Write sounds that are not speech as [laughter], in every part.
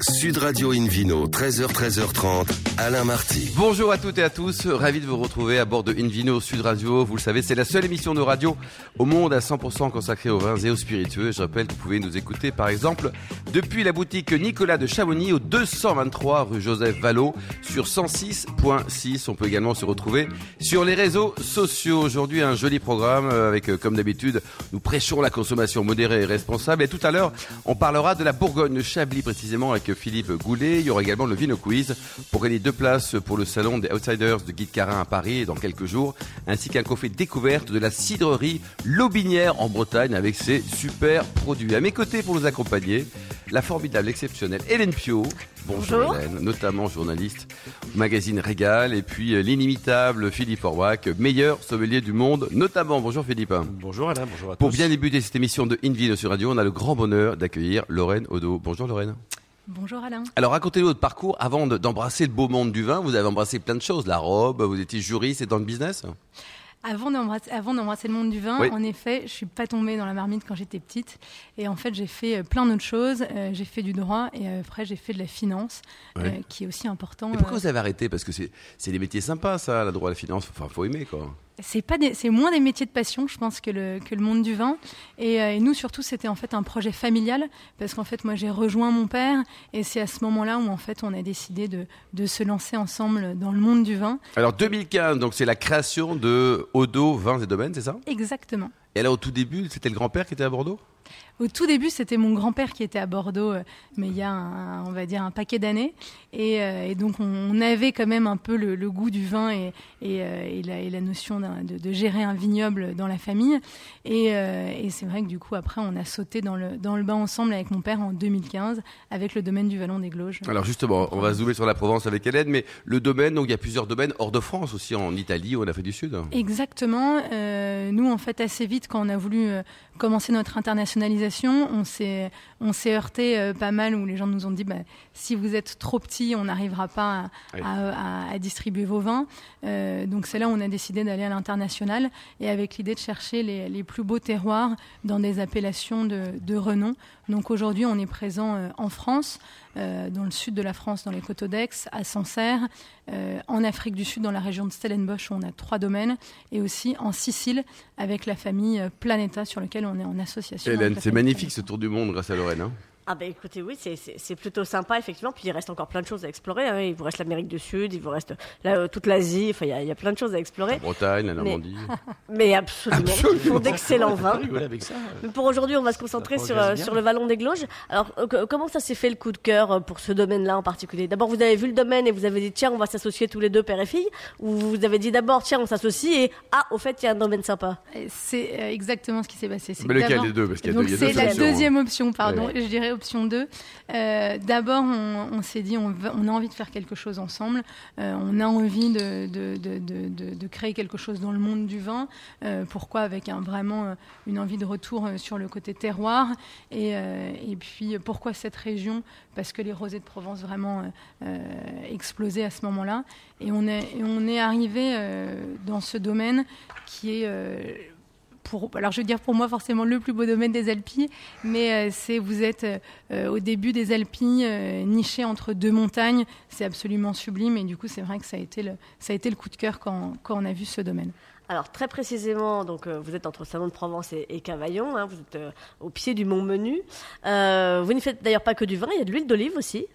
Sud Radio Invino, 13h, 13h30, Alain Marty. Bonjour à toutes et à tous, ravi de vous retrouver à bord de Invino Sud Radio. Vous le savez, c'est la seule émission de radio au monde à 100% consacrée aux vins et aux spiritueux. Je rappelle que vous pouvez nous écouter par exemple depuis la boutique Nicolas de Chamonix au 223 rue Joseph Vallot sur 106.6. On peut également se retrouver sur les réseaux sociaux. Aujourd'hui, un joli programme avec, euh, comme d'habitude, nous prêchons la consommation modérée et responsable. Et tout à l'heure, on parlera de la Bourgogne, Chablis précisément Philippe Goulet. Il y aura également le Vino Quiz pour gagner deux places pour le salon des Outsiders de Guy Carin à Paris dans quelques jours, ainsi qu'un coffret découverte de la cidrerie Lobinière en Bretagne avec ses super produits. À mes côtés pour nous accompagner, la formidable, exceptionnelle Hélène Pio. Bonjour, Hélène, notamment journaliste au magazine Régal, et puis euh, l'inimitable Philippe Orbach, meilleur sommelier du monde, notamment. Bonjour Philippe. Bonjour Alain, bonjour à tous. Pour bien débuter cette émission de InVino sur Radio, on a le grand bonheur d'accueillir Lorraine Odo. Bonjour Lorraine. Bonjour Alain. Alors racontez-nous votre parcours avant de- d'embrasser le beau monde du vin. Vous avez embrassé plein de choses, la robe, vous étiez juriste et dans le business. Avant d'embrasser, avant d'embrasser le monde du vin, Oui. en effet, je suis pas tombée dans la marmite quand j'étais petite. Et en fait, j'ai fait euh, plein d'autres choses. Euh, j'ai fait du droit et euh, après, j'ai fait de la finance, Oui. euh, qui est aussi important. Et pourquoi Euh, vous avez arrêté? Parce que c'est c'est des métiers sympas, ça, la droit la finance. Enfin, faut aimer quoi. C'est pas des- c'est moins des métiers de passion, je pense, que le, que le monde du vin. Et, euh, et nous, surtout, c'était en fait un projet familial, parce qu'en fait, moi, j'ai rejoint mon père, et c'est à ce moment-là où en fait, on a décidé de, de se lancer ensemble dans le monde du vin. Alors 2015, donc c'est la création de Odo Vins et Domaines, c'est ça? Exactement. Et alors au tout début, c'était le grand-père qui était à Bordeaux? Au tout début, c'était mon grand-père qui était à Bordeaux, euh, mais il y a, un- on va dire, un paquet d'années. Et, euh, et donc, on, avait quand même un peu le, le goût du vin et, et, euh, et la, notion de, de gérer un vignoble dans la famille. Et, c'est vrai que du coup, après, on a sauté dans le, dans le bain ensemble avec mon père en 2015, avec le domaine du Vallon des Glauges. Alors justement, on va zoomer sur la Provence avec Hélène, mais le domaine, donc il y a plusieurs domaines hors de France aussi, en Italie ou en Afrique du Sud. Exactement. Euh, nous, en fait, assez vite, quand on a voulu commencer notre internationalisation, on s'est on s'est heurté euh, pas mal où les gens nous ont dit bah, si vous êtes trop petit, on n'arrivera pas à, Oui. à- à- à distribuer vos vins. Euh, donc c'est là où on a décidé d'aller à l'international et avec l'idée de chercher les, les plus beaux terroirs dans des appellations de, de renom. Donc aujourd'hui, on est présent euh, en France, euh, dans le sud de la France, dans les Coteaux d'Aix, à Sancerre, euh, en Afrique du Sud, dans la région de Stellenbosch, où on a trois domaines, et aussi en Sicile, avec la famille Planeta, sur lequel on est en association. Hélène, c'est magnifique ce tour du monde grâce à Lorraine. hein. Ah bah écoutez, oui, c'est- plutôt sympa, effectivement. Puis il reste encore plein de choses à explorer. hein. Il vous reste l'Amérique du Sud, il vous reste euh, toute l'Asie. Enfin, il y, a- il y a plein de choses à explorer. La Bretagne, la Normandie. [laughs] Mais absolument, ils font d'excellents vins. Avec ça. Mais pour aujourd'hui, on va se concentrer sur, euh, sur le Vallon des Glauges. Alors, euh, co- comment ça s'est fait le coup de cœur pour ce domaine-là en particulier? D'abord, vous avez vu le domaine et vous avez dit, tiens, on va s'associer tous les deux, père et fille Ou vous avez dit d'abord, tiens, on s'associe et, ah, au fait, il y a un domaine sympa C'est exactement ce qui s'est passé. Mais que lequel des deux? Parce qu'il y a Donc deux, il y a c'est deux la hein. deuxième option, pardon, Ouais. je dirais option 2. Euh, D'abord, on, s'est dit, on, a envie de faire quelque chose ensemble, Euh, on a envie de, créer quelque chose dans le monde du vin. Euh, pourquoi? Avec un, vraiment une envie de retour sur le côté terroir. Et, puis, pourquoi cette région? Parce que les rosés de Provence vraiment explosaient à ce moment-là. Et on est, arrivé dans ce domaine qui est... euh, pour, alors je veux dire pour moi forcément le plus beau domaine des Alpilles, mais euh, c'est vous êtes euh, au début des Alpilles, euh, niché entre deux montagnes, c'est absolument sublime et du coup c'est vrai que ça a été le, ça a été le coup de cœur quand, quand on a vu ce domaine. Alors très précisément, donc euh, vous êtes entre Salon de Provence et, et Cavaillon, hein, vous êtes euh, au pied du Mont Menu. Euh, vous ne faites d'ailleurs pas que du vin, il y a de l'huile d'olive aussi.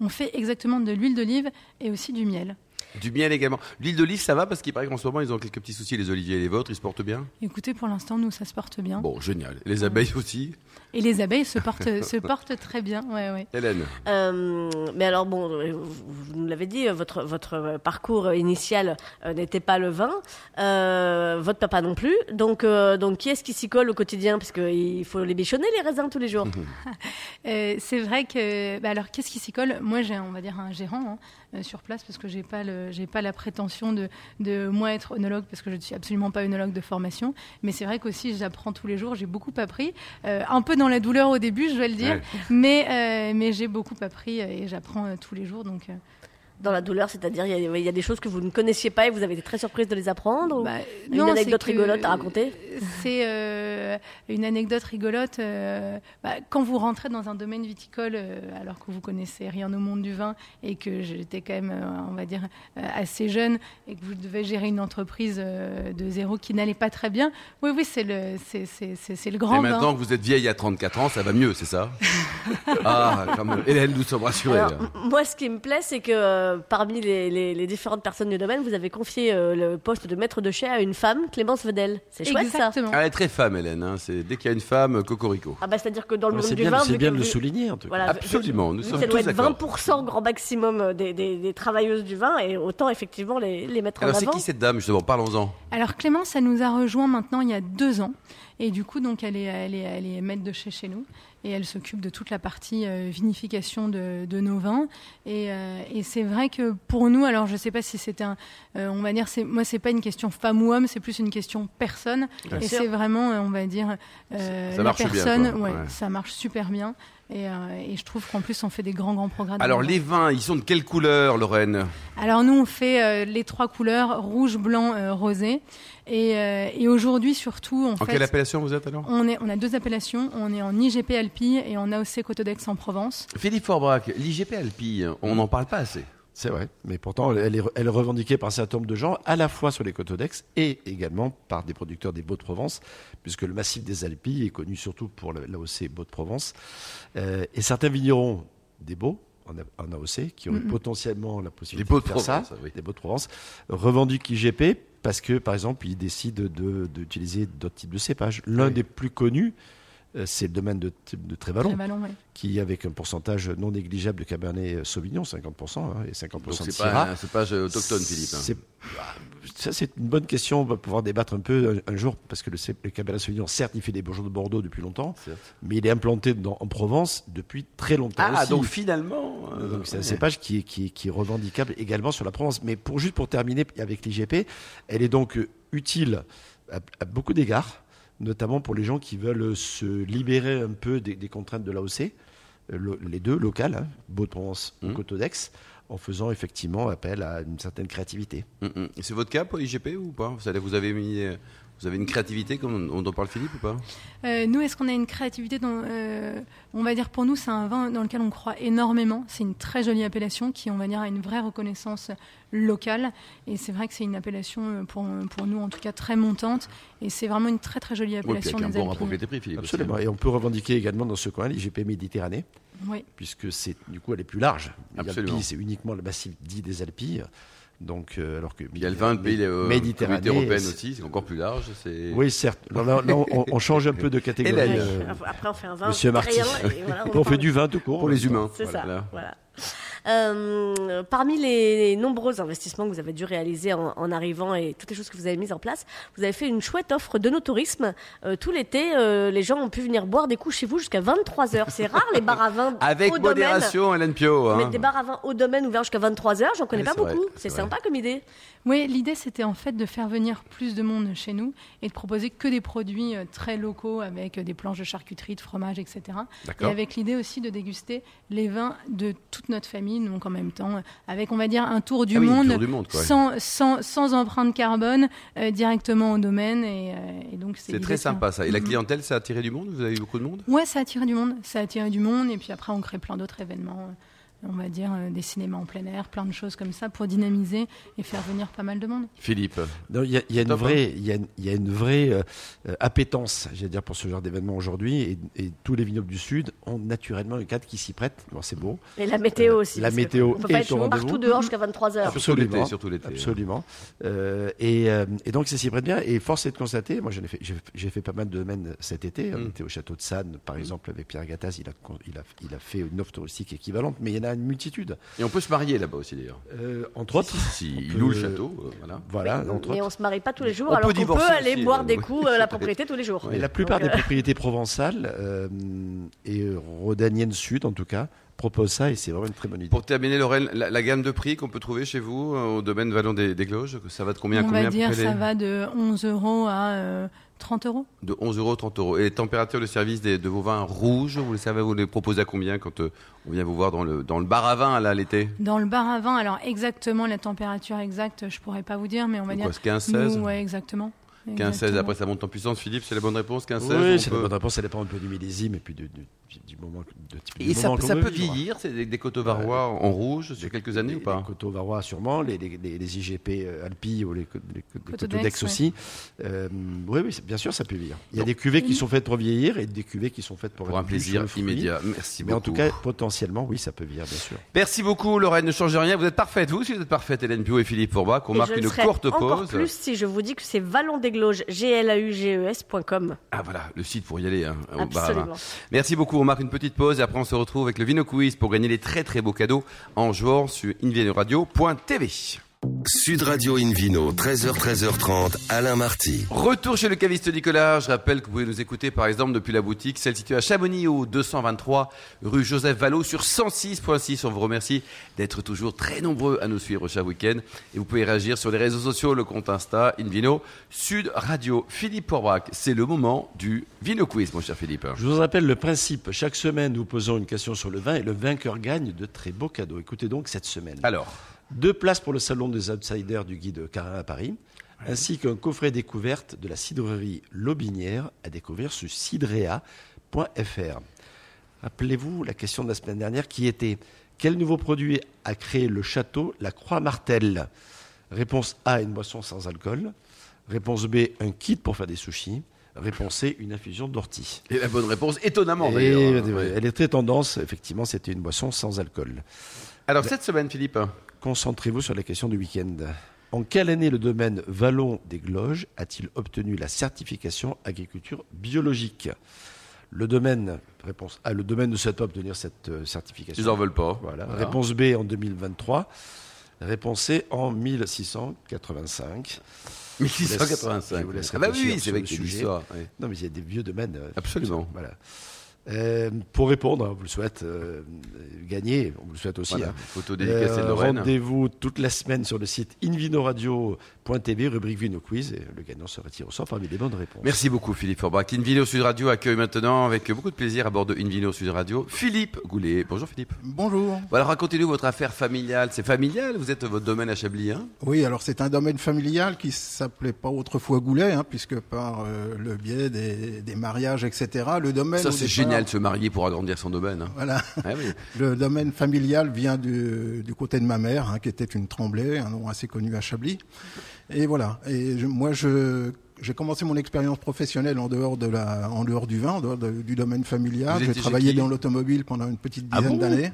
On fait exactement de l'huile d'olive et aussi du miel. Du miel également. L'huile d'olive, ça va parce qu'il paraît qu'en ce moment, ils ont quelques petits soucis, les oliviers et les vôtres, ils se portent bien? Écoutez, pour l'instant, nous, ça se porte bien. Bon, génial. Les abeilles aussi. Et les abeilles se portent, [laughs] se portent très bien. Ouais, ouais. Hélène. Euh, mais alors bon, euh, vous, nous l'avez dit, votre votre parcours initial euh, n'était pas le vin, euh, votre papa non plus. Donc euh, donc qui est-ce qui s'y colle au quotidien? Parce qu'il faut les bichonner les raisins tous les jours. [laughs] Euh, c'est vrai que, bah alors, qu'est-ce qui s'y colle? Moi, j'ai, on va dire, un gérant hein, sur place parce que j'ai pas le, j'ai pas la prétention de, de moi être œnologue parce que je ne suis absolument pas œnologue de formation. Mais c'est vrai qu'aussi, j'apprends tous les jours. J'ai beaucoup appris, euh, un peu dans la douleur au début, je dois le dire, Ouais. mais euh, mais j'ai beaucoup appris et j'apprends euh, tous les jours. Donc, Dans la douleur, c'est-à-dire, il y, a- il y a des choses que vous ne connaissiez pas et vous avez été très surprise de les apprendre ou Bah, Une non, anecdote rigolote à raconter C'est euh, une anecdote rigolote. euh, bah, quand vous rentrez dans un domaine viticole, euh, alors que vous connaissez rien au monde du vin et que j'étais quand même, euh, on va dire, euh, assez jeune et que vous devez gérer une entreprise euh, de zéro qui n'allait pas très bien, oui, oui, c'est le, c'est, c'est, c'est, c'est le Et grand bain. maintenant que vous êtes vieille à 34 ans, ça va mieux, c'est ça? [laughs] Ah, quand même. Hélène, nous sommes rassurés. Alors, moi, ce qui me plaît, c'est que euh, parmi les, les- les différentes personnes du domaine, vous avez confié euh, le poste de maître de chai à une femme, Clémence Vedel. C'est chouette ça. Exactement. Elle est très femme, Hélène. hein. C'est dès qu'il y a une femme, cocorico. Ah bah c'est-à-dire que dans le Ouais, monde C'est du bien, vin, c'est bien de le souligner en tout cas. Voilà, Absolument, nous sommes ça doit tous être d'accord. 20% grand maximum euh, des, des- des travailleuses du vin et autant effectivement les, les mettre Alors en c'est avant. qui cette dame justement? Parlons-en. Alors Clémence, elle nous a rejoint maintenant il y a deux ans. Et du coup, donc, elle est, elle est, elle est maître de chez chez nous. Et elle s'occupe de toute la partie euh, vinification de, de nos vins. Et, euh, et c'est vrai que pour nous, alors je ne sais pas si c'est un, euh, on va dire, c'est, moi c'est pas une question femme ou homme, c'est plus une question personne. Bien et c'est vraiment, euh, on va dire, Ça la bien, personne, quoi. ouais, Ouais. ça marche super bien. Et, euh, et je trouve qu'en plus on fait des grands grands progrès. Alors les vins, ils sont de quelle couleur, Lorraine? Alors nous, on fait euh, les trois couleurs rouge, blanc, euh, rosé. Et, et aujourd'hui, surtout, en En fait, quelle appellation vous êtes alors? on, est, on a deux appellations. On est en IGP Alpi et en AOC Côte d'Aix en Provence. Philippe Forbrac, l'IGP Alpi, on n'en parle pas assez. C'est vrai, mais pourtant elle est, elle est revendiquée par un certain nombre de gens, à la fois sur les côtes d'Aix et également par des producteurs des Beaux-de-Provence, puisque le massif des Alpilles est connu surtout pour l'AOC Beaux-de-Provence. Euh, et certains vignerons des Beaux, en, AOC, qui ont potentiellement la possibilité Les de faire ça, oui. des Beaux-de-Provence, revendiquent IGP parce que, par exemple, ils décident de- d'utiliser d'autres types de cépages. L'un Oui. des plus connus, euh, c'est le domaine de, de Trévalon ouais. qui avec un pourcentage non négligeable de Cabernet Sauvignon, 50%, hein, et 50% Donc de c'est Syrah. pas un cépage autochtone, Philippe. hein. C'est- ah, Ça, c'est une bonne question. On va pouvoir débattre un peu un, un jour, parce que le, Cabernet Sauvignon, certes, il fait des bourgeons de Bordeaux depuis longtemps, mais il est implanté dans- en Provence depuis très longtemps. Ah, aussi. donc finalement. euh, Donc c'est un ouais. cépage qui est, qui, est, qui est revendicable également sur la Provence. Mais pour, juste pour terminer avec l'IGP, elle est donc euh, utile à, à beaucoup d'égards, notamment pour les gens qui veulent se libérer un peu des, des contraintes de l'AOC, euh, le- les deux locales, hein. Côte d'Aix, en faisant effectivement appel à une certaine créativité. Mm, mm. Et C'est votre cas pour l'IGP ou pas? Vous avez mis, euh, vous avez une créativité comme on, on en parle Philippe ou pas? Euh, nous, est-ce qu'on a une créativité euh, On va dire pour nous, c'est un vin dans lequel on croit énormément. C'est une très jolie appellation qui, on va dire, a une vraie reconnaissance locale. Et c'est vrai que c'est une appellation euh, pour, pour nous, en tout cas, très montante. Et c'est vraiment une très très jolie Oui, puis appellation avec un des bon Alpes. rapport qualité-prix, Philippe. Absolument. Et on peut revendiquer également dans ce coin l'IGP Méditerranée, Oui. puisque c'est du coup elle est plus large. Les Absolument. Alpilles, c'est uniquement le massif dit des Alpilles. Donc, euh, alors que Il y a le vin de pays euh, Méditerranée, européenne aussi, c'est encore plus large. c'est- Oui, certes. Là, là, là, on, on change un peu de catégorie. Hélène. euh, Après, on fait un vin Monsieur Marty. voilà, on en fait du vin tout court. Pour les humains. C'est ça. Voilà. Euh, parmi les nombreux investissements que vous avez dû réaliser en, en arrivant et toutes les choses que vous avez mises en place, vous avez fait une chouette offre de tourisme. Euh, tout l'été, euh, les gens ont pu venir boire des coups chez vous jusqu'à 23 heures. C'est rare les bars à vin [laughs] Avec au domaine. modération, Hélène Pio. hein. Mais des bars à vin au domaine ouverts jusqu'à 23 heures, j'en connais Ouais, pas beaucoup. c'est sympa comme idée. Oui, l'idée c'était en fait de faire venir plus de monde chez nous et de proposer que des produits euh, très locaux avec des planches de charcuterie, de fromage, etc. Et avec l'idée aussi de déguster les vins de toute notre famille, donc en même temps, euh, avec on va dire un tour du Ah oui, monde, tour du monde, quoi. sans, sans, sans empreinte carbone euh, directement au domaine. Et, euh, et donc C'est très sympa ça. Et la Mhm. clientèle, ça a attiré du monde? Vous avez eu beaucoup de monde? Ouais, ça attire du monde, ça attire du monde, et puis après on crée plein d'autres événements. On va dire euh, des cinémas en plein air, plein de choses comme ça pour dynamiser et faire venir pas mal de monde. Philippe. Il y a, il y a une hein. vraie, il y a, une- il y a une vraie euh, appétence, j'allais dire, pour ce genre d'événement aujourd'hui. Et, et tous les vignobles du Sud ont naturellement un cadre qui s'y prête. Bon, c'est beau. Et la météo Euh, aussi. la météo On peut pas être partout dehors jusqu'à 23 heures. Surtout l'été, Absolument. surtout l'été. Absolument. Euh, et, euh, et donc, ça s'y prête bien. Et force est de constater, moi, fait, j'ai, j'ai fait pas mal de domaines cet été. On Mm. était au château de Sannes, par exemple, avec Pierre Gattaz. Il a, con- il, a, il a fait une offre touristique équivalente, mais il y en a une multitude. Et on peut se marier là-bas aussi d'ailleurs. Euh, entre autres. Si, on il peut- loue le château, euh, voilà. Voilà, entre Mais autres. on se marie pas tous les jours, On peut alors qu'on peut aller aussi, boire euh, des coups à la [laughs] propriété tous les jours. Mais la plupart Donc, des [laughs] propriétés provençales, euh, et rhodaniennes sud en tout cas, proposent ça et c'est vraiment une très bonne idée. Pour terminer, Lorraine, la, la gamme de prix qu'on peut trouver chez vous au domaine Vallon des, des ça va de combien à on combien va dire ça les- va de 11 euros à euh, 30 euros? De 11 euros, 30 euros. Et les températures de service des- de vos vins rouges, vous les savez, vous les proposez à combien quand euh, on vient vous voir dans le, dans le bar à vin, là, l'été? Dans le bar à vin, alors exactement la température exacte, je pourrais pas vous dire, mais on va dire. Quoi, 15, 16 Nous, ouais, exactement. 15, 16, Exactement. après ça monte en puissance. Philippe, c'est la bonne réponse? 15, 16 Oui, c'est peut- la bonne réponse. Ça dépend un peu du millésime et puis du, du- du moment, de type Et du ça, moment ça qu'on peut vieillir, c'est des, des coteaux varois en rouge sur quelques années les, ou pas? Les coteaux varois sûrement, les, les, les- les IGP euh, Alpi ou les, co- les co- les Coteaux d'Aix aussi. Euh, oui, oui, bien sûr, ça peut vieillir. Il y a Donc- des cuvées qui sont faites pour vieillir et des cuvées qui sont faites pour, Pour un plaisir immédiat. Merci Mais beaucoup. en tout cas, potentiellement, oui, ça peut vieillir, bien sûr. Merci beaucoup, Lorraine. Ne changez rien. Vous êtes parfaite. Vous aussi, vous êtes parfaite, Hélène Pio et Philippe Forbach. On Et marque une courte encore pause. plus si je vous dis que c'est Vallon des Glauges, G-L-A-U-G-E-S.com. Ah voilà, le site pour y aller. hein, au bar. Merci beaucoup. On marque une petite pause et après on se retrouve avec le Vino Quiz pour gagner les très très beaux cadeaux en jouant sur invinoradio.tv. Sud Radio Invino, 13h, 13h30, Alain Marty. Retour chez le caviste Nicolas. Je rappelle que vous pouvez nous écouter par exemple depuis la boutique, celle située à Chamonix au 223 rue Joseph Vallot sur 106.6. On vous remercie d'être toujours très nombreux à nous suivre chaque week-end. Et vous pouvez réagir sur les réseaux sociaux, le compte Insta, Invino, Sud Radio. Philippe Porbrac, c'est le moment du Vino Quiz, mon cher Philippe. Je vous rappelle le principe. Chaque semaine, nous posons une question sur le vin et le vainqueur gagne de très beaux cadeaux. Écoutez donc cette semaine. Alors, Deux places pour le salon des outsiders du guide Carin à Paris, ainsi qu'un coffret découverte de la cidrerie Lobinière à découvrir sur cidrea.fr. Rappelez-vous la question de la semaine dernière qui était quel nouveau produit a créé le château La Croix-Martel? Réponse A, une boisson sans alcool. Réponse B, un kit pour faire des sushis. Réponse C, une infusion d'ortie. et la bonne réponse, étonnamment d'ailleurs. Elle est très tendance, effectivement, c'était une boisson sans alcool. Alors cette semaine, Philippe, Concentrez-vous sur la question du week-end. En quelle année le domaine Vallon des Gloges a-t-il obtenu la certification agriculture biologique? Le domaine, réponse A, le domaine ne souhaite pas obtenir cette euh, certification. ils en veulent pas. Voilà. Réponse B en 2023. Réponse C en 1685. 1685. je vous laisse ah bah oui, c'est vrai que c'est sujet. oui. Non, mais il y a des vieux domaines. euh, Absolument. Voilà. Euh, pour répondre, on vous le souhaite euh, gagner, on vous le souhaite aussi. Voilà, hein. photo dédicacée de Euh, Lorraine. Rendez-vous toute la semaine sur le site invinoradio.tv, rubrique Vino Quiz, et le gagnant se retire au sort parmi les bonnes réponses. Merci beaucoup Philippe Forbach. Invino Sud Radio accueille maintenant avec beaucoup de plaisir à bord de Invino Sud Radio Philippe Goulet. Bonjour Philippe. Bonjour. Bon, alors racontez-nous votre affaire familiale. C'est familial Vous êtes votre domaine à Chablis hein? Oui, alors c'est un domaine familial qui s'appelait pas autrefois Goulet, hein, puisque par euh, le biais des, des mariages, etc., le domaine. Ça c'est départ- génial de se marier pour agrandir son domaine. hein. Voilà. Ah oui. [laughs] Le domaine familial vient du, du côté de ma mère, hein, qui était une Tremblay, un nom assez connu à Chablis. Et voilà. Et je- moi, je j'ai commencé mon expérience professionnelle en dehors de la, en dehors du vin, en dehors de- du domaine familial. J'ai travaillé dans l'automobile pendant une petite Ah dizaine bon? d'années.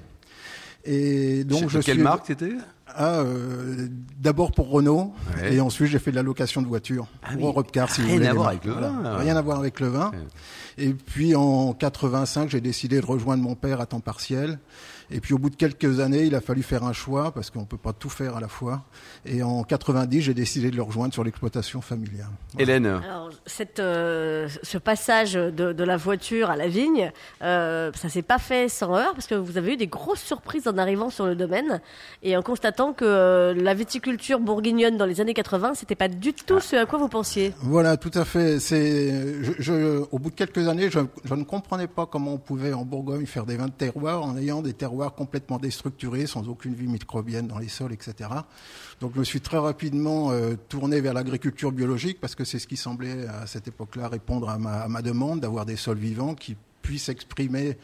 Et donc, je quelle suis marque c'était? Ah, euh, d'abord pour Renault, Ouais. et ensuite j'ai fait de la location de voitures Ah pour oui. Europcar, si Rien vous voulez. à les voir avec le vin. Rien à voir avec le vin. Et puis en 85, j'ai décidé de rejoindre mon père à temps partiel. Et puis au bout de quelques années, il a fallu faire un choix parce qu'on peut pas tout faire à la fois. Et en 90, j'ai décidé de le rejoindre sur l'exploitation familiale. Hélène. Alors, cette, euh, ce passage de, de la voiture à la vigne, euh, ça s'est pas fait sans heurts parce que vous avez eu des grosses surprises en arrivant sur le domaine et en constatant que euh, la viticulture bourguignonne dans les années 80, c'était pas du tout ce à quoi vous pensiez. Voilà, tout à fait. C'est, je, je- au bout de quelques années, je, je ne comprenais pas comment on pouvait en Bourgogne faire des vins de terroir en ayant des terroirs complètement déstructurés, sans aucune vie microbienne dans les sols, etc. Donc, je me suis très rapidement euh, tourné vers l'agriculture biologique parce que c'est ce qui semblait à cette époque-là répondre à ma, à ma demande d'avoir des sols vivants qui puissent exprimer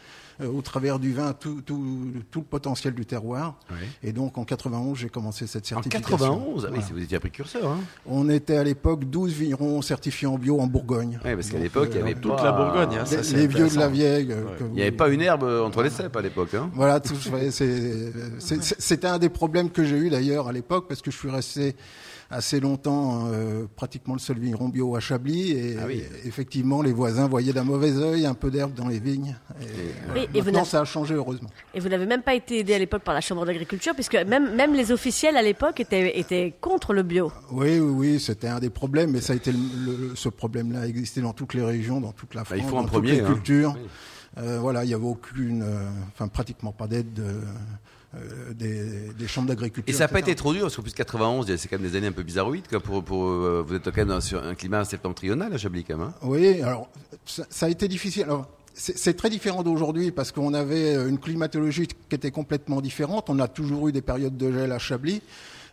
euh, au travers du vin tout, tout, tout le potentiel du terroir. Oui. Et donc, en 91, j'ai commencé cette En certification. 91 Ah oui, Voilà. vous étiez un précurseur. Hein On était à l'époque 12 vignerons certifiés en bio en Bourgogne. Oui, parce qu'à l'époque, il y avait Toute pas- la Bourgogne, hein, les, ça, c'est les vieux de la vieille. euh, Il n'y avait pas une herbe entre les cèpes à l'époque. Hein Voilà, c'était un des problèmes que j'ai eu d'ailleurs à l'époque parce que je suis resté assez longtemps euh, pratiquement le seul vigneron bio à Chablis et Ah oui. effectivement les voisins voyaient d'un mauvais œil un peu d'herbe dans les vignes. Et. Et- et Maintenant ça a changé heureusement. Et vous n'avez même pas été aidé à l'époque par la Chambre d'agriculture puisque même, même les officiels à l'époque étaient, étaient contre le bio. Oui, oui, oui, c'était un des problèmes, mais ça a été le- le- ce problème-là a existé dans toutes les régions, dans toute la Bah, France, il faut un dans premier, toutes les hein. cultures. Oui. Euh, voilà, il y avait aucune, euh, enfin pratiquement pas d'aide de, euh, des, des chambres d'agriculture. Et ça n'a pas été trop dur, parce qu'en plus 91, c'est quand même des années un peu bizarroïdes. Quoi, pour, pour, vous êtes quand même sur un climat septentrional à Chablis, quand même. hein. Oui, alors ça, ça a été difficile. Alors, c'est très différent d'aujourd'hui parce qu'on avait une climatologie qui était complètement différente. On a toujours eu des périodes de gel à Chablis,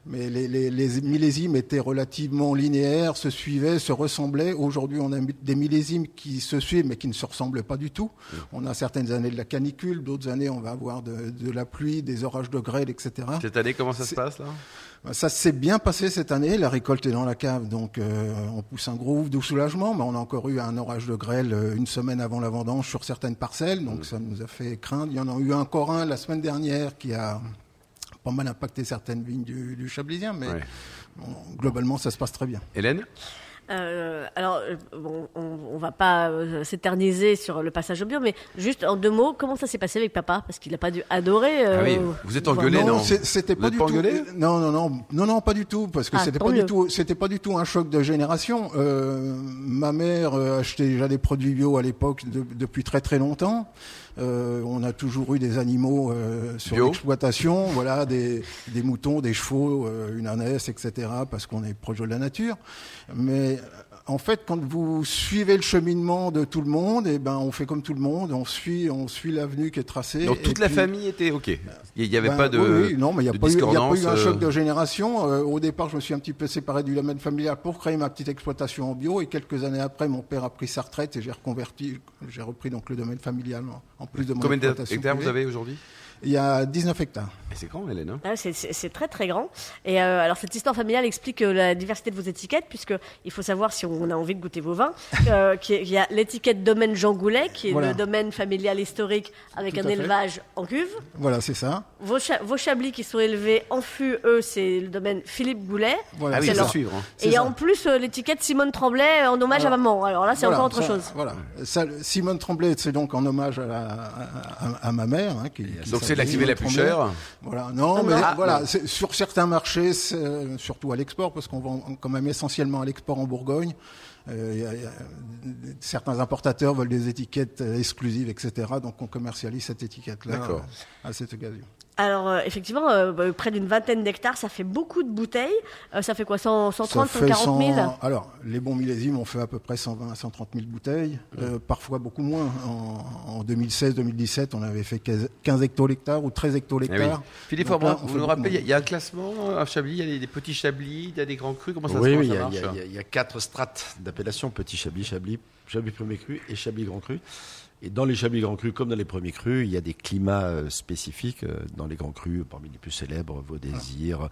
mais les, les, les millésimes étaient relativement linéaires, se suivaient, se ressemblaient. Aujourd'hui, on a des millésimes qui se suivent mais qui ne se ressemblent pas du tout. On a certaines années de la canicule, d'autres années on va avoir de, de la pluie, des orages de grêle, etc. Cette année, comment ça se passe là? Ça s'est bien passé cette année. La récolte est dans la cave, donc euh, on pousse un gros ouf de soulagement. Mais on a encore eu un orage de grêle euh, une semaine avant la vendange sur certaines parcelles, donc ça nous a fait craindre. Il y en a eu encore un la semaine dernière qui a pas mal impacté certaines vignes du, du Chablisien, mais Ouais. bon, globalement ça se passe très bien. Hélène Euh, alors, euh, bon, on, on va pas euh, s'éterniser sur le passage au bio, mais juste en deux mots, comment ça s'est passé avec papa? Parce qu'il n'a pas dû adorer. euh, Ah oui, vous êtes engueulé, non? C'est- c'était pas du pas tout. non, non, non, non, non, pas du tout, parce que Ah, c'était pas mieux. du tout, c'était pas du tout un choc de génération. Euh, ma mère achetait déjà des produits bio à l'époque de- depuis très très longtemps. Euh, on a toujours eu des animaux euh, sur l'exploitation, voilà, des, des moutons, des chevaux, euh, une ânesse, etc. Parce qu'on est proche de la nature. Mais en fait, quand vous suivez le cheminement de tout le monde, et ben, on fait comme tout le monde, on suit, on suit l'avenue qui est tracée. Donc toute la puis- famille était OK. Il n'y avait ben, pas de. oui, oui, non, mais il n'y a, pas eu- il y a pas eu discordance, un choc de génération. Euh, au départ, je me suis un petit peu séparé du domaine familial pour créer ma petite exploitation en bio. Et quelques années après, mon père a pris sa retraite et j'ai reconverti, j'ai repris donc le domaine familial en- en plus de mon Combien d'hectares vous avez aujourd'hui? Il y a 19 hectares. C'est grand, Hélène. hein Ah, c'est- très très grand. Et euh, alors cette histoire familiale explique euh, la diversité de vos étiquettes, puisque il faut savoir si on a envie de goûter vos vins, [laughs] euh, il y a l'étiquette domaine Jean Goulet, qui est Voilà. le domaine familial historique avec Tout un fait. élevage en cuve. Voilà, c'est ça. Vos, cha- vos chablis qui sont élevés en fût, eux, c'est le domaine Philippe Goulet. Voilà, Ah oui, leur- suivre. hein. Et il y a ça. en plus euh, l'étiquette Simone Tremblay en hommage Alors, à maman. Alors là, c'est Voilà, encore autre ça, chose. Voilà. Ça, Simone Tremblay, c'est donc en hommage à, la- à, à- à ma mère. hein, qui, qui Donc c'est l'activité la plus chère. Voilà, non, Ah, mais. Ah, voilà, sur certains marchés, euh, surtout à l'export, parce qu'on vend quand même essentiellement à l'export en Bourgogne. euh, il y a- il y a- certains importateurs veulent des étiquettes euh, exclusives, etc. Donc on commercialise cette étiquette-là à cette occasion. Alors, euh, effectivement, euh, bah, près d'une vingtaine d'hectares, ça fait beaucoup de bouteilles. Euh, ça fait quoi 100, 130, Ça fait 140 000 100 Alors, les bons millésimes, on fait à peu près 120 à 130 000 bouteilles, euh, parfois beaucoup moins. En, en 2016-2017, on avait fait 15 15 hectolhectares ou 13 Eh oui. hectolhectares. Philippe Donc là, Forbin, on vous nous rappelez, il y a- un classement à Chablis, il y a des, des petits Chablis, il y a des grands crus, comment ça oui, se oui, passe a- il y a quatre strates d'appellation petit Chablis, Chablis, Chablis premier cru et Chablis grand cru. Et dans les Chablis grand cru, comme dans les premiers crus, il y a des climats euh, spécifiques. euh, dans les grands crus, parmi les plus célèbres, Vaudésir, euh,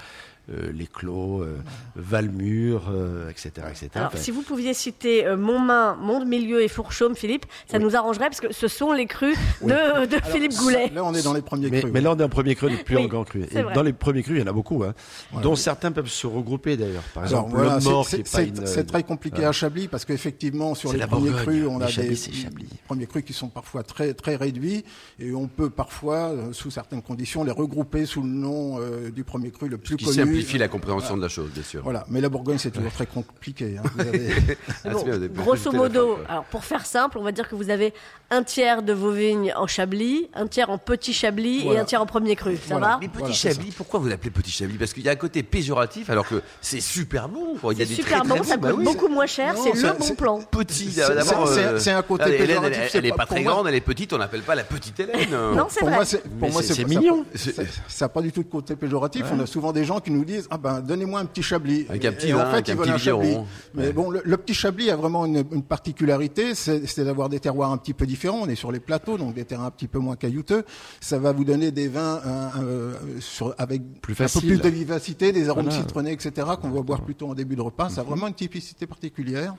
les Clos, euh, Valmur, euh, etc. etc. Alors, Enfin, si vous pouviez citer euh, Montmain, Monde-Milieu et Fourchaume, Philippe, ça nous arrangerait parce que ce sont les crus de, de Philippe Goulet. Là, on est dans les premiers mais, crus. mais là, on est en premier cru, plus Oui, en grand cru. Et dans les premiers crus, il y en a beaucoup, hein, dont certains peuvent se regrouper d'ailleurs. Par Alors, exemple, voilà, mort, c'est une- très compliqué à Chablis parce qu'effectivement sur les premiers Bourgogne, crus, on a Chablis, des Chablis. premiers crus qui sont parfois très très réduits et on peut parfois, euh, sous certaines conditions, les regrouper sous le nom euh, du premier cru le plus connu. Simplifie la compréhension de la chose, bien sûr. Voilà, mais la Bourgogne c'est toujours très compliqué. hein. Vous avez- [laughs] Ah, [laughs] Bon, grosso modo, alors pour faire simple, on va dire que vous avez un tiers de vos vignes en Chablis, un tiers en petit Chablis et un tiers en premier cru. Ça Voilà. va Mais petit Voilà, Chablis, pourquoi vous l'appelez petit Chablis? Parce qu'il y a un côté péjoratif alors que c'est super bon. quoi. Il y a C'est des super très, bon, très ça coûte Bah oui, beaucoup moins cher, c'est le bon plan. Petit, C'est- d'abord. c'est- euh, un côté péjoratif, elle, c'est elle est pas- très grande, elle est petite, on l'appelle pas la petite Hélène. Non, c'est pour vrai. moi, c'est pour moi c'est- mignon. Ça n'a pas du tout de côté péjoratif. On a souvent des gens qui nous disent ah ben donnez-moi un petit Chablis. Avec un Et- petit et vin, en fait, ils un veulent un Chablis. Mais Ouais. bon, le, le petit Chablis a vraiment une, une particularité, c'est d'avoir des terroirs un petit peu différents. On est sur les plateaux, donc des terrains un petit peu moins caillouteux. Ça va vous donner des vins euh, euh, sur, avec Plus un peu plus de vivacité, des arômes Voilà. citronnés, etc. qu'on va boire plutôt en début de repas. Ça a Mhm. vraiment une typicité particulière.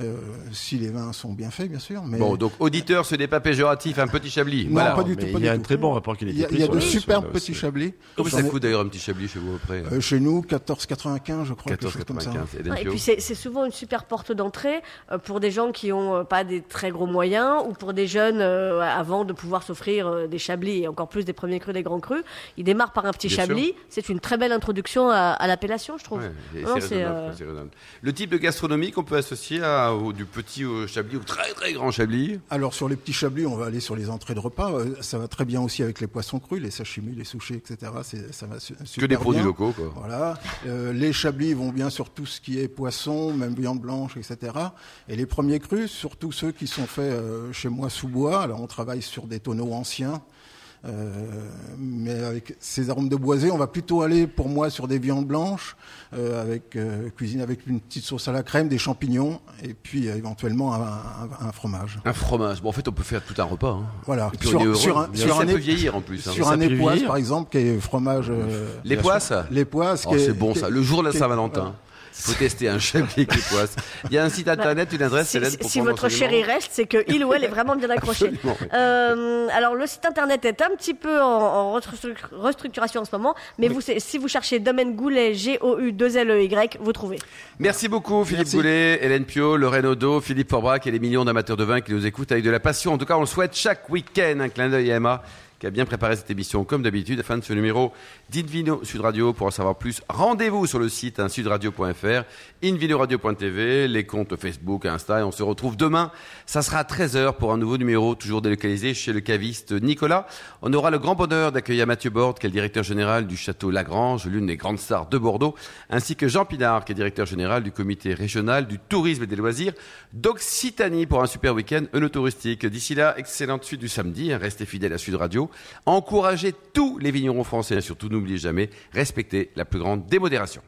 Euh, si les vins sont bien faits, bien sûr. Mais Bon, donc auditeur, ce n'est pas péjoratif, un petit Chablis. Non, voilà. pas du mais tout, pas il y a un très bon rapport il y a, qualité-prix. il y a de superbes petits Chablis. Comment ça coûte d'ailleurs un petit Chablis chez vous après Euh, chez nous, 14,95, je crois, quelque chose comme ça. 14,95. Hélène Ouais, et puis c'est souvent une super porte d'entrée euh, pour des gens qui ont euh, pas des très gros moyens ou pour des jeunes euh, avant de pouvoir s'offrir des chablis et encore plus des premiers crus, des grands crus. Ils démarrent par un petit Bien chablis. C'est une très belle introduction à, à l'appellation, je trouve. Ouais, Non, euh. Le type de gastronomie qu'on peut associer à, va au- du petit au Chablis, au très très grand Chablis. Alors sur les petits chablis, on va aller sur les entrées de repas. Euh, Ça va très bien aussi avec les poissons crus, les sashimi, les sushis, etc. C'est- Ça va su- super Que des produits locaux, quoi. Voilà. Euh, les chablis vont bien sur tout ce qui est poisson, même viande blanche, etc. Et les premiers crus, surtout ceux qui sont faits euh, chez moi sous bois. Alors on travaille sur des tonneaux anciens. Euh, mais avec ces arômes de boisé, on va plutôt aller pour moi sur des viandes blanches, euh, avec euh, cuisine avec une petite sauce à la crème, des champignons et puis euh, éventuellement un, un- un fromage. Un fromage. Bon, en fait, on peut faire tout un repas. hein. Voilà. Et puis on est heureux. un, Et ça un peut é- vieillir en plus. hein. sur Ça un époisse, par exemple, qui est fromage. Les poisses les poisses. Oh, c'est bon ça. Le jour de la Saint-Valentin. Il faut tester un les poisses. Il y a un site internet, une adresse, Si, Hélène, pour si votre chéri reste, c'est que il ou elle est vraiment bien accroché. Euh, alors le site internet est un petit peu en, en restru- restructuration en ce moment, mais vous, si vous cherchez Domaine Goulet, G-O-U-2-L-E-Y, vous trouvez. Merci beaucoup Philippe Merci. Goulet, Hélène Pio, Lorraine Odo, Philippe Forbrac et les millions d'amateurs de vin qui nous écoutent avec de la passion. En tout cas, on le souhaite chaque week-end. Un clin d'œil à Emma qui a bien préparé cette émission comme d'habitude. À la fin de ce numéro d'Invino Sud Radio, pour en savoir plus, rendez-vous sur le site hein, sudradio.fr, invinoradio.tv, les comptes Facebook, Insta et on se retrouve demain. Ça sera à 13h pour un nouveau numéro toujours délocalisé chez le caviste Nicolas. On aura le grand bonheur d'accueillir Mathieu Borde, qui est le directeur général du château Lagrange, l'une des grandes stars de Bordeaux, ainsi que Jean Pinard, qui est directeur général du comité régional du tourisme et des loisirs d'Occitanie pour un super week-end œnotouristique. D'ici là, excellente suite du samedi. hein, Restez fidèles à Sud Radio. Encouragez tous les vignerons français et surtout n'oubliez jamais, respectez la plus grande démodération.